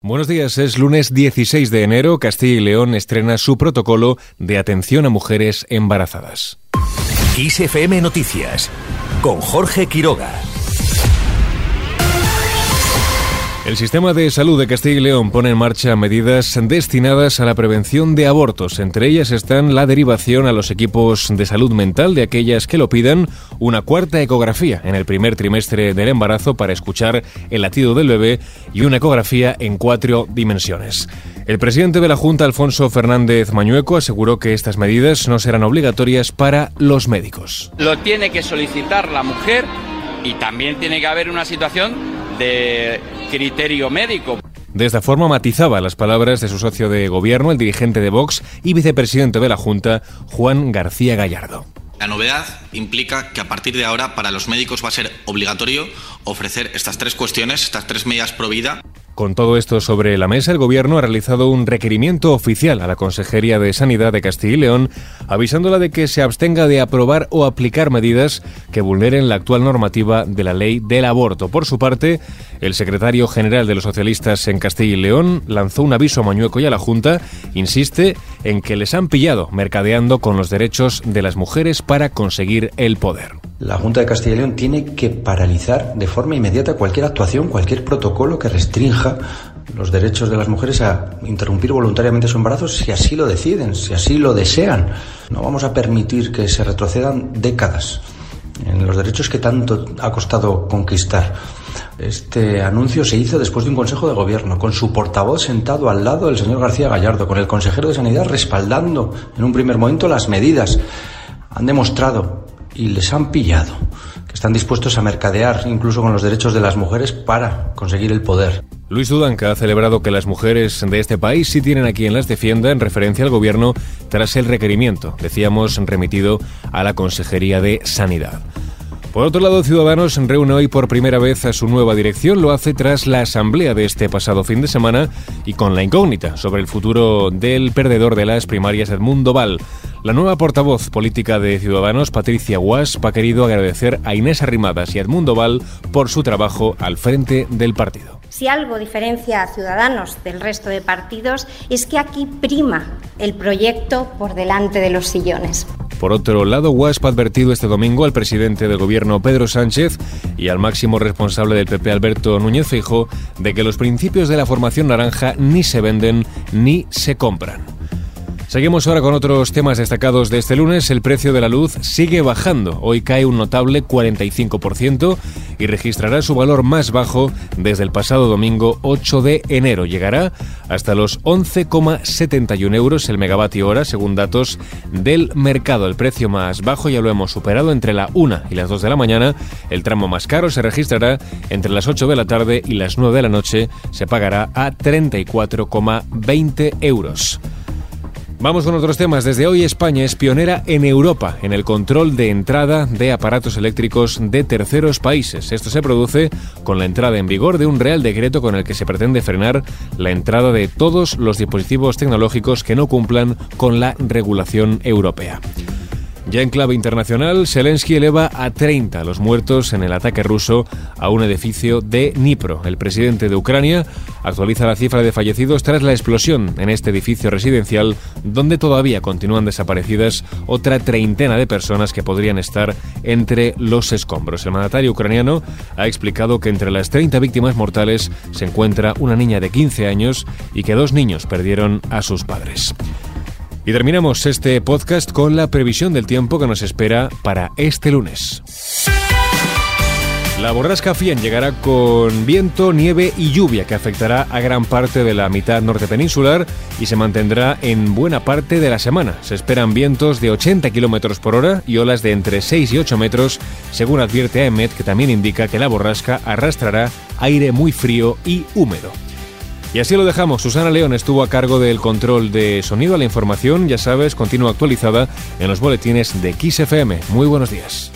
Buenos días, es lunes 16 de enero. Castilla y León estrena su protocolo de atención a mujeres embarazadas. XFM Noticias con Jorge Quiroga. El sistema de salud de Castilla y León pone en marcha medidas destinadas a la prevención de abortos. Entre ellas están la derivación a los equipos de salud mental de aquellas que lo pidan, una cuarta ecografía en el primer trimestre del embarazo para escuchar el latido del bebé y una ecografía en cuatro dimensiones. El presidente de la Junta, Alfonso Fernández Mañueco, aseguró que estas medidas no serán obligatorias para los médicos. Lo tiene que solicitar la mujer y también tiene que haber una situación de criterio médico. De esta forma matizaba las palabras de su socio de gobierno, el dirigente de Vox y vicepresidente de la Junta, Juan García Gallardo. La novedad implica que a partir de ahora para los médicos va a ser obligatorio ofrecer estas tres cuestiones, estas tres medidas pro vida. Con todo esto sobre la mesa, el Gobierno ha realizado un requerimiento oficial a la Consejería de Sanidad de Castilla y León, avisándola de que se abstenga de aprobar o aplicar medidas que vulneren la actual normativa de la ley del aborto. Por su parte, el secretario general de los socialistas en Castilla y León lanzó un aviso a Mañueco y a la Junta, insiste en que les han pillado mercadeando con los derechos de las mujeres para conseguir el poder. La Junta de Castilla y León tiene que paralizar de forma inmediata cualquier actuación, cualquier protocolo que restrinja los derechos de las mujeres a interrumpir voluntariamente su embarazo si así lo deciden, si así lo desean. No vamos a permitir que se retrocedan décadas en los derechos que tanto ha costado conquistar. Este anuncio se hizo después de un Consejo de Gobierno, con su portavoz sentado al lado del señor García Gallardo, con el consejero de Sanidad respaldando en un primer momento las medidas. Han demostrado y les han pillado, que están dispuestos a mercadear incluso con los derechos de las mujeres para conseguir el poder. Luis Dudanca ha celebrado que las mujeres de este país sí tienen a quien las defienda en referencia al gobierno tras el requerimiento, decíamos, remitido a la Consejería de Sanidad. Por otro lado, Ciudadanos reúne hoy por primera vez a su nueva dirección. Lo hace tras la asamblea de este pasado fin de semana y con la incógnita sobre el futuro del perdedor de las primarias, Edmundo Val. La nueva portavoz política de Ciudadanos, Patricia Guasp, ha querido agradecer a Inés Arrimadas y Edmundo Val por su trabajo al frente del partido. Si algo diferencia a Ciudadanos del resto de partidos es que aquí prima el proyecto por delante de los sillones. Por otro lado, WASP ha advertido este domingo al presidente del gobierno Pedro Sánchez y al máximo responsable del PP Alberto Núñez Feijo de que los principios de la formación naranja ni se venden ni se compran. Seguimos ahora con otros temas destacados de este lunes. El precio de la luz sigue bajando. Hoy cae un notable 45% y registrará su valor más bajo desde el pasado domingo 8 de enero. Llegará hasta los 11,71 euros el megavatio hora, según datos del mercado. El precio más bajo ya lo hemos superado entre la 1 y las 2 de la mañana. El tramo más caro se registrará entre las 8 de la tarde y las 9 de la noche. Se pagará a 34,20 euros. Vamos con otros temas. Desde hoy España es pionera en Europa en el control de entrada de aparatos eléctricos de terceros países. Esto se produce con la entrada en vigor de un Real Decreto con el que se pretende frenar la entrada de todos los dispositivos tecnológicos que no cumplan con la regulación europea. Ya en clave internacional, Zelensky eleva a 30 los muertos en el ataque ruso a un edificio de Dnipro. El presidente de Ucrania actualiza la cifra de fallecidos tras la explosión en este edificio residencial, donde todavía continúan desaparecidas otra treintena de personas que podrían estar entre los escombros. El mandatario ucraniano ha explicado que entre las 30 víctimas mortales se encuentra una niña de 15 años y que dos niños perdieron a sus padres. Y terminamos este podcast con la previsión del tiempo que nos espera para este lunes. La borrasca Fian llegará con viento, nieve y lluvia que afectará a gran parte de la mitad norte peninsular y se mantendrá en buena parte de la semana. Se esperan vientos de 80 km por hora y olas de entre 6 y 8 metros, según advierte AEMET, que también indica que la borrasca arrastrará aire muy frío y húmedo. Y así lo dejamos. Susana León estuvo a cargo del control de sonido. La información, ya sabes, continúa actualizada en los boletines de XFM. Muy buenos días.